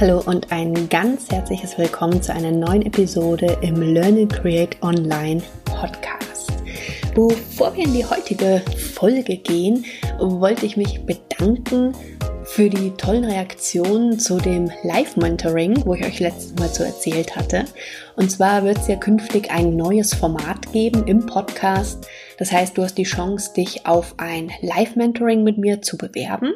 Hallo und ein ganz herzliches Willkommen zu einer neuen Episode im Learn and Create Online Podcast. Bevor wir in die heutige Folge gehen, wollte ich mich bedanken für die tollen Reaktionen zu dem Live-Mentoring, wo ich euch letztes Mal so erzählt hatte. Und zwar wird es ja künftig ein neues Format geben im Podcast. Das heißt, du hast die Chance, dich auf ein Live-Mentoring mit mir zu bewerben.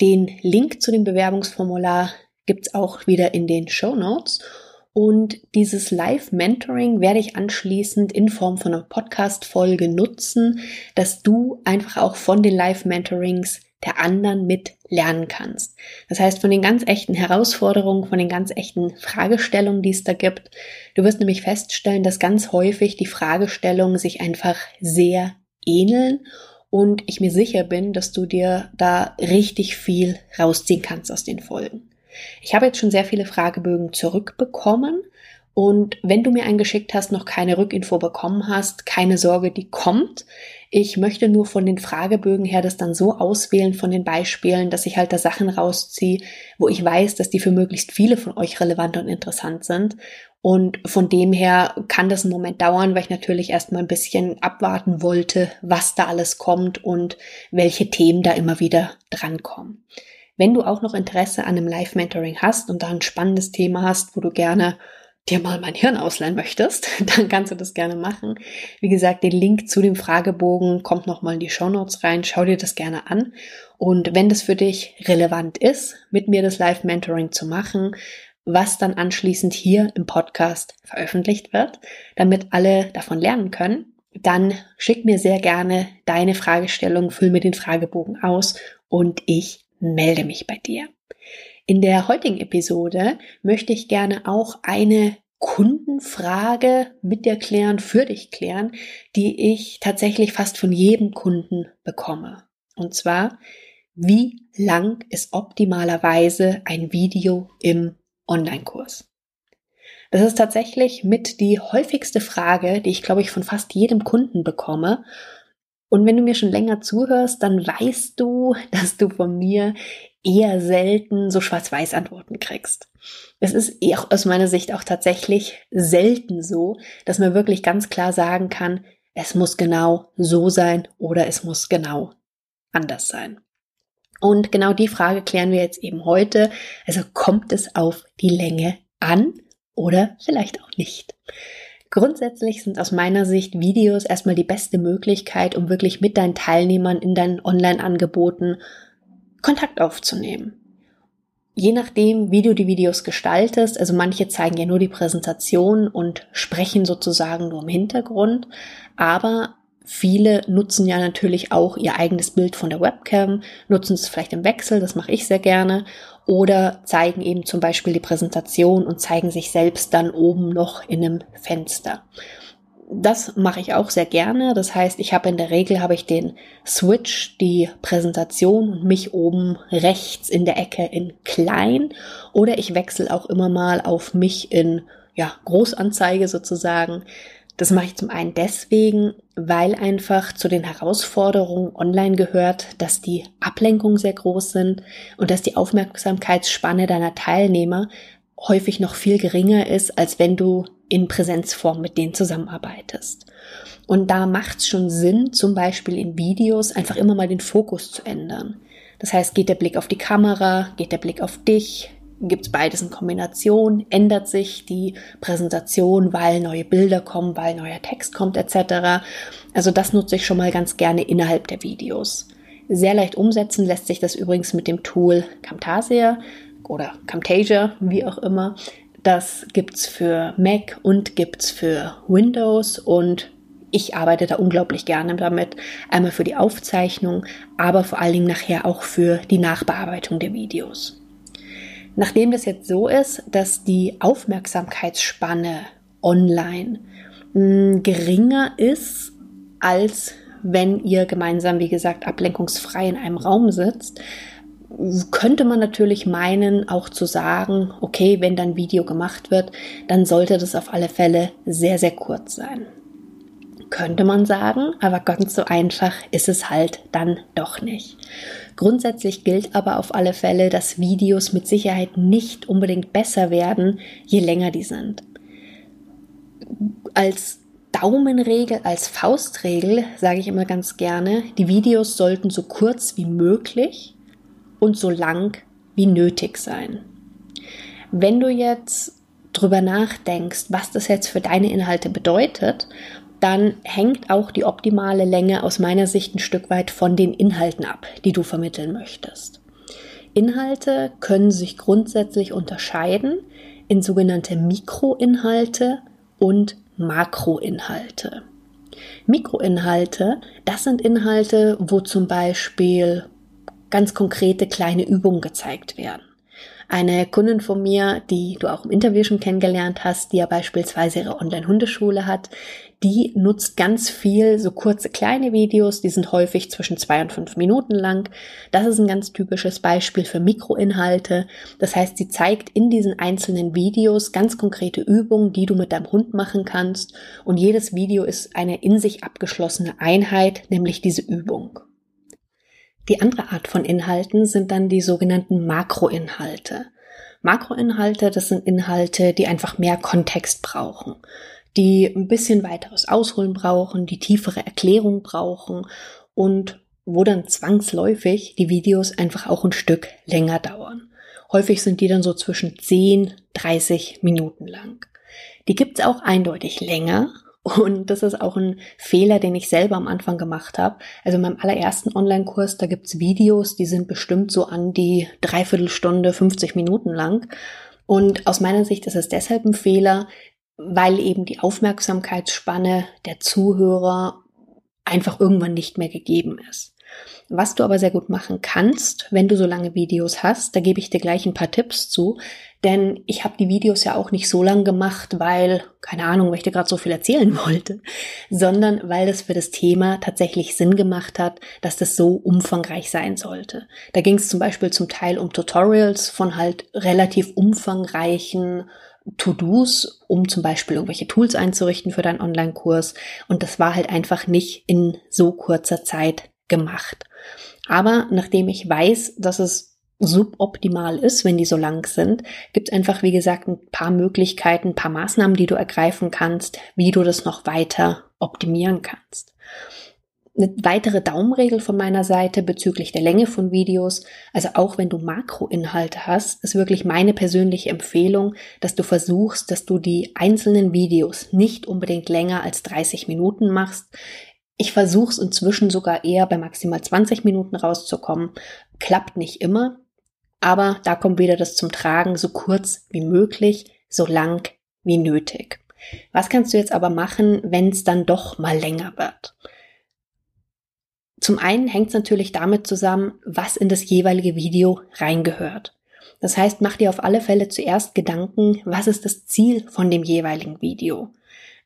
Den Link zu dem Bewerbungsformular gibt's auch wieder in den Show Notes. Und dieses Live-Mentoring werde ich anschließend in Form von einer Podcast-Folge nutzen, dass du einfach auch von den Live-Mentorings der anderen mit lernen kannst. Das heißt, von den ganz echten Herausforderungen, von den ganz echten Fragestellungen, die es da gibt. Du wirst nämlich feststellen, dass ganz häufig die Fragestellungen sich einfach sehr ähneln und ich mir sicher bin, dass du dir da richtig viel rausziehen kannst aus den Folgen. Ich habe jetzt schon sehr viele Fragebögen zurückbekommen und wenn du mir einen geschickt hast, noch keine Rückinfo bekommen hast, keine Sorge, die kommt. Ich möchte nur von den Fragebögen her das dann so auswählen von den Beispielen, dass ich halt da Sachen rausziehe, wo ich weiß, dass die für möglichst viele von euch relevant und interessant sind. Und von dem her kann das einen Moment dauern, weil ich natürlich erstmal ein bisschen abwarten wollte, was da alles kommt und welche Themen da immer wieder drankommen. Wenn du auch noch Interesse an einem Live-Mentoring hast und da ein spannendes Thema hast, wo du gerne dir mal mein Hirn ausleihen möchtest, dann kannst du das gerne machen. Wie gesagt, den Link zu dem Fragebogen kommt nochmal in die Show Notes rein. Schau dir das gerne an. Und wenn das für dich relevant ist, mit mir das Live-Mentoring zu machen, was dann anschließend hier im Podcast veröffentlicht wird, damit alle davon lernen können, dann schick mir sehr gerne deine Fragestellung, füll mir den Fragebogen aus und ich melde mich bei dir. In der heutigen Episode möchte ich gerne auch eine Kundenfrage mit dir klären, für dich klären, die ich tatsächlich fast von jedem Kunden bekomme. Und zwar, wie lang ist optimalerweise ein Video im Online-Kurs? Das ist tatsächlich mit die häufigste Frage, die ich glaube ich von fast jedem Kunden bekomme. Und wenn du mir schon länger zuhörst, dann weißt du, dass du von mir eher selten so schwarz-weiß Antworten kriegst. Es ist auch aus meiner Sicht auch tatsächlich selten so, dass man wirklich ganz klar sagen kann, es muss genau so sein oder es muss genau anders sein. Und genau die Frage klären wir jetzt eben heute. Also kommt es auf die Länge an oder vielleicht auch nicht? Grundsätzlich sind aus meiner Sicht Videos erstmal die beste Möglichkeit, um wirklich mit deinen Teilnehmern in deinen Online-Angeboten Kontakt aufzunehmen. Je nachdem, wie du die Videos gestaltest, also manche zeigen ja nur die Präsentation und sprechen sozusagen nur im Hintergrund, aber viele nutzen ja natürlich auch ihr eigenes Bild von der Webcam, nutzen es vielleicht im Wechsel, das mache ich sehr gerne, oder zeigen eben zum Beispiel die Präsentation und zeigen sich selbst dann oben noch in einem Fenster. Das mache ich auch sehr gerne. Das heißt, ich habe in der Regel habe ich den Switch, die Präsentation und mich oben rechts in der Ecke in klein oder ich wechsle auch immer mal auf mich in ja, Großanzeige sozusagen. Das mache ich zum einen deswegen, weil einfach zu den Herausforderungen online gehört, dass die Ablenkungen sehr groß sind und dass die Aufmerksamkeitsspanne deiner Teilnehmer häufig noch viel geringer ist, als wenn du in Präsenzform mit denen zusammenarbeitest. Und da macht es schon Sinn, zum Beispiel in Videos einfach immer mal den Fokus zu ändern. Das heißt, geht der Blick auf die Kamera, geht der Blick auf dich, gibt es beides in Kombination, ändert sich die Präsentation, weil neue Bilder kommen, weil neuer Text kommt etc. Also das nutze ich schon mal ganz gerne innerhalb der Videos. Sehr leicht umsetzen lässt sich das übrigens mit dem Tool Camtasia oder Camtasia, wie auch immer. Das gibt's für Mac und gibt's für Windows und ich arbeite da unglaublich gerne damit. Einmal für die Aufzeichnung, aber vor allen Dingen nachher auch für die Nachbearbeitung der Videos. Nachdem das jetzt so ist, dass die Aufmerksamkeitsspanne online hm, geringer ist, als wenn ihr gemeinsam, wie gesagt, ablenkungsfrei in einem Raum sitzt, könnte man natürlich meinen, auch zu sagen, okay, wenn dann Video gemacht wird, dann sollte das auf alle Fälle sehr, sehr kurz sein. Könnte man sagen, aber ganz so einfach ist es halt dann doch nicht. Grundsätzlich gilt aber auf alle Fälle, dass Videos mit Sicherheit nicht unbedingt besser werden, je länger die sind. Als Daumenregel, als Faustregel sage ich immer ganz gerne, die Videos sollten so kurz wie möglich und so lang wie nötig sein. Wenn du jetzt drüber nachdenkst, was das jetzt für deine Inhalte bedeutet, dann hängt auch die optimale Länge aus meiner Sicht ein Stück weit von den Inhalten ab, die du vermitteln möchtest. Inhalte können sich grundsätzlich unterscheiden in sogenannte Mikroinhalte und Makroinhalte. Mikroinhalte, das sind Inhalte, wo zum Beispiel ganz konkrete kleine Übungen gezeigt werden. Eine Kundin von mir, die du auch im Interview schon kennengelernt hast, die ja beispielsweise ihre Online-Hundeschule hat, die nutzt ganz viel so kurze kleine Videos, die sind häufig zwischen zwei und fünf Minuten lang. Das ist ein ganz typisches Beispiel für Mikroinhalte. Das heißt, sie zeigt in diesen einzelnen Videos ganz konkrete Übungen, die du mit deinem Hund machen kannst. Und jedes Video ist eine in sich abgeschlossene Einheit, nämlich diese Übung. Die andere Art von Inhalten sind dann die sogenannten Makroinhalte. Makroinhalte, das sind Inhalte, die einfach mehr Kontext brauchen, die ein bisschen weiteres Ausholen brauchen, die tiefere Erklärung brauchen und wo dann zwangsläufig die Videos einfach auch ein Stück länger dauern. Häufig sind die dann so zwischen 10, 30 Minuten lang. Die gibt's auch eindeutig länger und das ist auch ein Fehler, den ich selber am Anfang gemacht habe. Also in meinem allerersten Online-Kurs, da gibt's Videos, die sind bestimmt so an die Dreiviertelstunde, 50 Minuten lang. Und aus meiner Sicht ist es deshalb ein Fehler, weil eben die Aufmerksamkeitsspanne der Zuhörer einfach irgendwann nicht mehr gegeben ist. Was du aber sehr gut machen kannst, wenn du so lange Videos hast, da gebe ich dir gleich ein paar Tipps zu, denn ich habe die Videos ja auch nicht so lang gemacht, weil, keine Ahnung, weil ich dir gerade so viel erzählen wollte, sondern weil das für das Thema tatsächlich Sinn gemacht hat, dass das so umfangreich sein sollte. Da ging es zum Beispiel zum Teil um Tutorials von halt relativ umfangreichen To-Dos, um zum Beispiel irgendwelche Tools einzurichten für deinen Online-Kurs. Und das war halt einfach nicht in so kurzer Zeit gemacht. Aber nachdem ich weiß, dass es suboptimal ist, wenn die so lang sind, gibt es einfach, wie gesagt, ein paar Möglichkeiten, ein paar Maßnahmen, die du ergreifen kannst, wie du das noch weiter optimieren kannst. Eine weitere Daumenregel von meiner Seite bezüglich der Länge von Videos, also auch wenn du Makroinhalte hast, ist wirklich meine persönliche Empfehlung, dass du versuchst, dass du die einzelnen Videos nicht unbedingt länger als 30 Minuten machst. Ich versuche es inzwischen sogar eher bei maximal 20 Minuten rauszukommen. Klappt nicht immer, aber da kommt wieder das zum Tragen, so kurz wie möglich, so lang wie nötig. Was kannst du jetzt aber machen, wenn es dann doch mal länger wird? Zum einen hängt es natürlich damit zusammen, was in das jeweilige Video reingehört. Das heißt, mach dir auf alle Fälle zuerst Gedanken, was ist das Ziel von dem jeweiligen Video?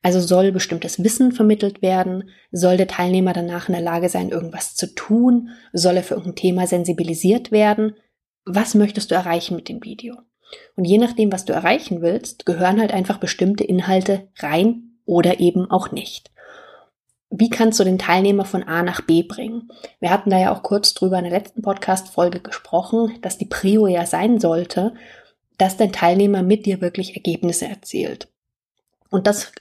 Also soll bestimmtes Wissen vermittelt werden? Soll der Teilnehmer danach in der Lage sein, irgendwas zu tun? Soll er für irgendein Thema sensibilisiert werden? Was möchtest du erreichen mit dem Video? Und je nachdem, was du erreichen willst, gehören halt einfach bestimmte Inhalte rein oder eben auch nicht. Wie kannst du den Teilnehmer von A nach B bringen? Wir hatten da ja auch kurz drüber in der letzten Podcast-Folge gesprochen, dass die Prio ja sein sollte, dass dein Teilnehmer mit dir wirklich Ergebnisse erzielt. Und das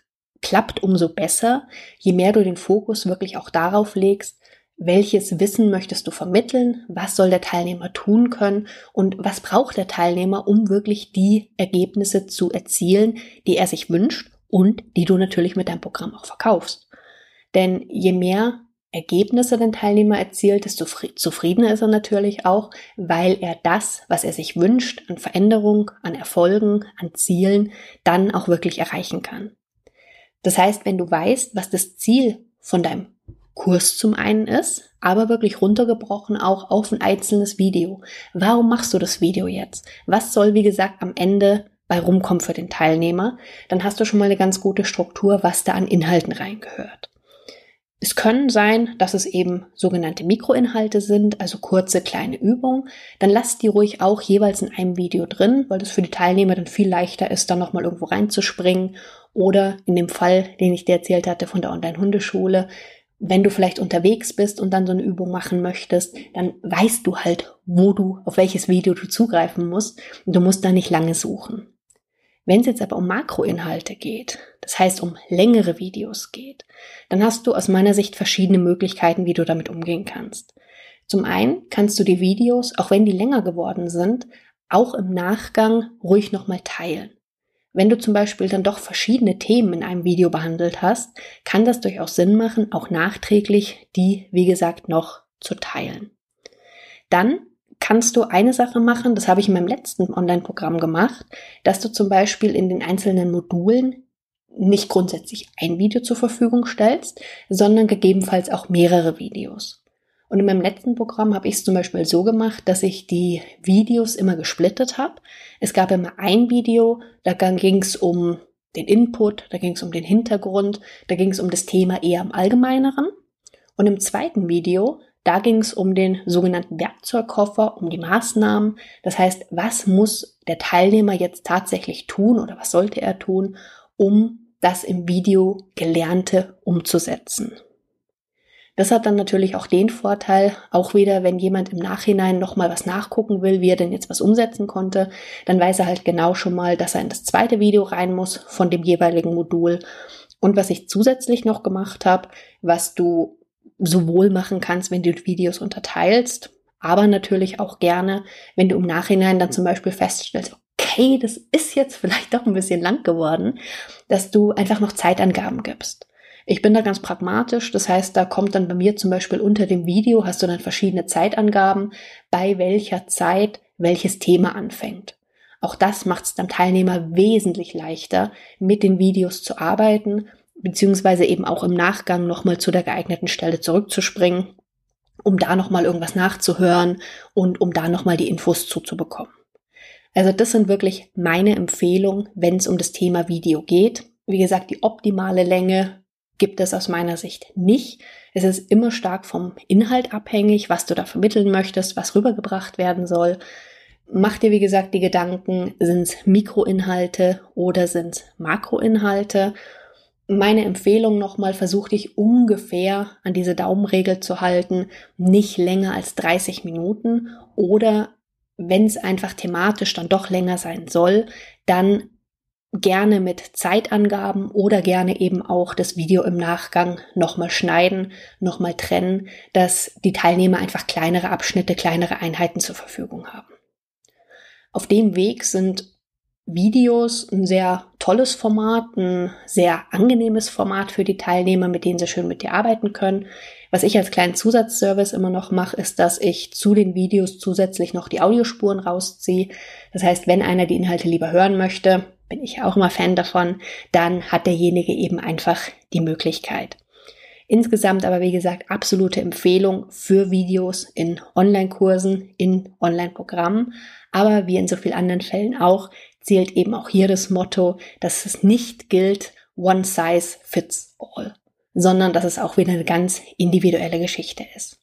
klappt umso besser, je mehr du den Fokus wirklich auch darauf legst, welches Wissen möchtest du vermitteln? Was soll der Teilnehmer tun können? Und was braucht der Teilnehmer, um wirklich die Ergebnisse zu erzielen, die er sich wünscht und die du natürlich mit deinem Programm auch verkaufst? Denn je mehr Ergebnisse den Teilnehmer erzielt, desto zufriedener ist er natürlich auch, weil er das, was er sich wünscht, an Veränderung, an Erfolgen, an Zielen, dann auch wirklich erreichen kann. Das heißt, wenn du weißt, was das Ziel von deinem Kurs zum einen ist, aber wirklich runtergebrochen auch auf ein einzelnes Video. Warum machst du das Video jetzt? Was soll, wie gesagt, am Ende bei rumkommen für den Teilnehmer? Dann hast du schon mal eine ganz gute Struktur, was da an Inhalten reingehört. Es können sein, dass es eben sogenannte Mikroinhalte sind, also kurze kleine Übungen. Dann lasst die ruhig auch jeweils in einem Video drin, weil das für die Teilnehmer dann viel leichter ist, dann nochmal irgendwo reinzuspringen. Oder in dem Fall, den ich dir erzählt hatte von der Online-Hundeschule, wenn du vielleicht unterwegs bist und dann so eine Übung machen möchtest, dann weißt du halt, wo du, auf welches Video du zugreifen musst und du musst da nicht lange suchen. Wenn es jetzt aber um Makroinhalte geht, das heißt um längere Videos geht, dann hast du aus meiner Sicht verschiedene Möglichkeiten, wie du damit umgehen kannst. Zum einen kannst du die Videos, auch wenn die länger geworden sind, auch im Nachgang ruhig nochmal teilen. Wenn du zum Beispiel dann doch verschiedene Themen in einem Video behandelt hast, kann das durchaus Sinn machen, auch nachträglich die, wie gesagt, noch zu teilen. Dann kannst du eine Sache machen, das habe ich in meinem letzten Online-Programm gemacht, dass du zum Beispiel in den einzelnen Modulen nicht grundsätzlich ein Video zur Verfügung stellst, sondern gegebenenfalls auch mehrere Videos. Und in meinem letzten Programm habe ich es zum Beispiel so gemacht, dass ich die Videos immer gesplittet habe. Es gab immer ein Video, da ging es um den Input, da ging es um den Hintergrund, da ging es um das Thema eher im Allgemeineren. Und im zweiten Video, da ging es um den sogenannten Werkzeugkoffer, um die Maßnahmen. Das heißt, was muss der Teilnehmer jetzt tatsächlich tun oder was sollte er tun, um das im Video Gelernte umzusetzen. Das hat dann natürlich auch den Vorteil, auch wieder, wenn jemand im Nachhinein nochmal was nachgucken will, wie er denn jetzt was umsetzen konnte, dann weiß er halt genau schon mal, dass er in das zweite Video rein muss von dem jeweiligen Modul. Und was ich zusätzlich noch gemacht habe, was du sowohl machen kannst, wenn du Videos unterteilst, aber natürlich auch gerne, wenn du im Nachhinein dann zum Beispiel feststellst, okay, das ist jetzt vielleicht doch ein bisschen lang geworden, dass du einfach noch Zeitangaben gibst. Ich bin da ganz pragmatisch. Das heißt, da kommt dann bei mir zum Beispiel unter dem Video hast du dann verschiedene Zeitangaben, bei welcher Zeit welches Thema anfängt. Auch das macht es dem Teilnehmer wesentlich leichter, mit den Videos zu arbeiten, beziehungsweise eben auch im Nachgang nochmal zu der geeigneten Stelle zurückzuspringen, um da nochmal irgendwas nachzuhören und um da nochmal die Infos zuzubekommen. Also das sind wirklich meine Empfehlungen, wenn es um das Thema Video geht. Wie gesagt, die optimale Länge gibt es aus meiner Sicht nicht. Es ist immer stark vom Inhalt abhängig, was du da vermitteln möchtest, was rübergebracht werden soll. Mach dir, wie gesagt, die Gedanken, sind es Mikroinhalte oder sind es Makroinhalte? Meine Empfehlung nochmal, versuch dich ungefähr an diese Daumenregel zu halten, nicht länger als 30 Minuten oder wenn es einfach thematisch dann doch länger sein soll, dann gerne mit Zeitangaben oder gerne eben auch das Video im Nachgang nochmal schneiden, nochmal trennen, dass die Teilnehmer einfach kleinere Abschnitte, kleinere Einheiten zur Verfügung haben. Auf dem Weg sind Videos ein sehr tolles Format, ein sehr angenehmes Format für die Teilnehmer, mit denen sie schön mit dir arbeiten können. Was ich als kleinen Zusatzservice immer noch mache, ist, dass ich zu den Videos zusätzlich noch die Audiospuren rausziehe. Das heißt, wenn einer die Inhalte lieber hören möchte, bin ich auch immer Fan davon, dann hat derjenige eben einfach die Möglichkeit. Insgesamt aber, wie gesagt, absolute Empfehlung für Videos in Online-Kursen, in Online-Programmen. Aber wie in so vielen anderen Fällen auch, zählt eben auch hier das Motto, dass es nicht gilt, one size fits all, sondern dass es auch wieder eine ganz individuelle Geschichte ist.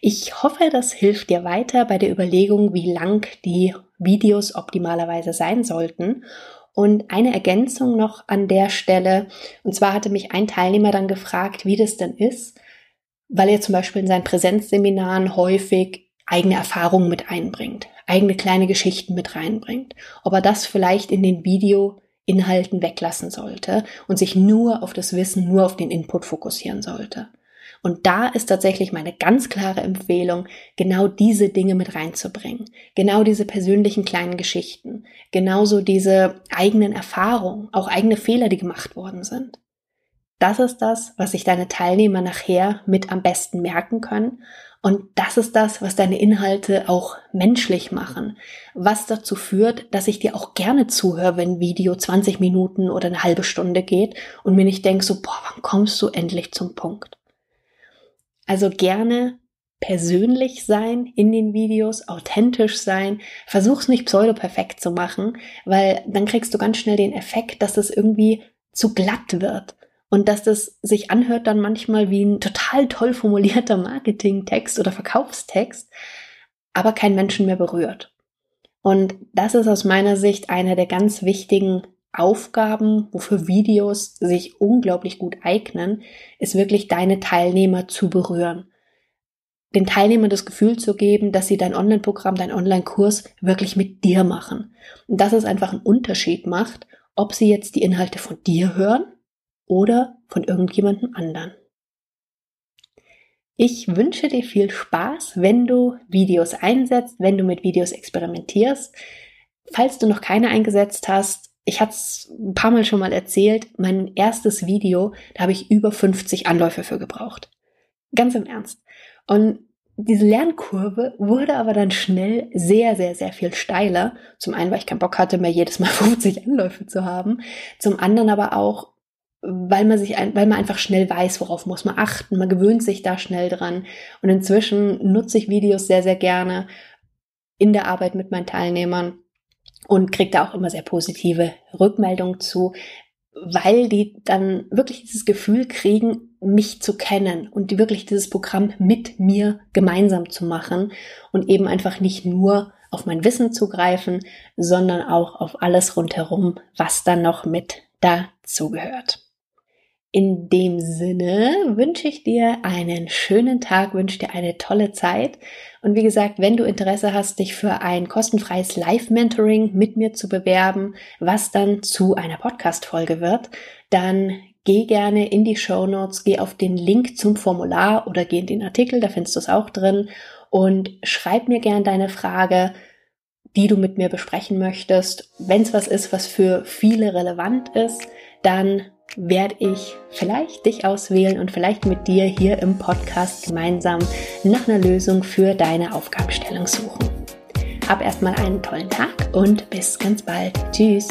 Ich hoffe, das hilft dir weiter bei der Überlegung, wie lang die Videos optimalerweise sein sollten und eine Ergänzung noch an der Stelle. Und zwar hatte mich ein Teilnehmer dann gefragt, wie das denn ist, weil er zum Beispiel in seinen Präsenzseminaren häufig eigene Erfahrungen mit einbringt, eigene kleine Geschichten mit reinbringt. Ob er das vielleicht in den Videoinhalten weglassen sollte und sich nur auf das Wissen, nur auf den Input fokussieren sollte. Und da ist tatsächlich meine ganz klare Empfehlung, genau diese Dinge mit reinzubringen. Genau diese persönlichen kleinen Geschichten. Genauso diese eigenen Erfahrungen, auch eigene Fehler, die gemacht worden sind. Das ist das, was sich deine Teilnehmer nachher mit am besten merken können. Und das ist das, was deine Inhalte auch menschlich machen. Was dazu führt, dass ich dir auch gerne zuhöre, wenn ein Video 20 Minuten oder eine halbe Stunde geht und mir nicht denke so, boah, wann kommst du endlich zum Punkt? Also gerne persönlich sein in den Videos, authentisch sein. Versuch's nicht pseudo-perfekt zu machen, weil dann kriegst du ganz schnell den Effekt, dass das irgendwie zu glatt wird. und dass das sich anhört dann manchmal wie ein total toll formulierter Marketingtext oder Verkaufstext, aber kein Menschen mehr berührt. Und das ist aus meiner Sicht einer der ganz wichtigen Aufgaben, wofür Videos sich unglaublich gut eignen, ist wirklich deine Teilnehmer zu berühren. Den Teilnehmern das Gefühl zu geben, dass sie dein Online-Programm, dein Online-Kurs wirklich mit dir machen. Und dass es einfach einen Unterschied macht, ob sie jetzt die Inhalte von dir hören oder von irgendjemandem anderen. Ich wünsche dir viel Spaß, wenn du Videos einsetzt, wenn du mit Videos experimentierst. Falls du noch keine eingesetzt hast, ich hatte es ein paar Mal schon mal erzählt, mein erstes Video, da habe ich über 50 Anläufe für gebraucht. Ganz im Ernst. Und diese Lernkurve wurde aber dann schnell sehr, sehr, sehr viel steiler. Zum einen, weil ich keinen Bock hatte, mehr jedes Mal 50 Anläufe zu haben. Zum anderen aber auch, weil man sich, weil man einfach schnell weiß, worauf muss man achten. Man gewöhnt sich da schnell dran. Und inzwischen nutze ich Videos sehr, sehr gerne in der Arbeit mit meinen Teilnehmern und kriege da auch immer sehr positive Rückmeldungen zu, weil die dann wirklich dieses Gefühl kriegen, mich zu kennen und die wirklich dieses Programm mit mir gemeinsam zu machen und eben einfach nicht nur auf mein Wissen zugreifen, sondern auch auf alles rundherum, was dann noch mit dazugehört. In dem Sinne wünsche ich dir einen schönen Tag, wünsche dir eine tolle Zeit. Und wie gesagt, wenn du Interesse hast, dich für ein kostenfreies Live-Mentoring mit mir zu bewerben, was dann zu einer Podcast-Folge wird, dann geh gerne in die Show Notes, geh auf den Link zum Formular oder geh in den Artikel, da findest du es auch drin und schreib mir gern deine Frage, die du mit mir besprechen möchtest. Wenn es was ist, was für viele relevant ist, dann werde ich vielleicht dich auswählen und vielleicht mit dir hier im Podcast gemeinsam nach einer Lösung für deine Aufgabenstellung suchen. Hab erstmal einen tollen Tag und bis ganz bald. Tschüss.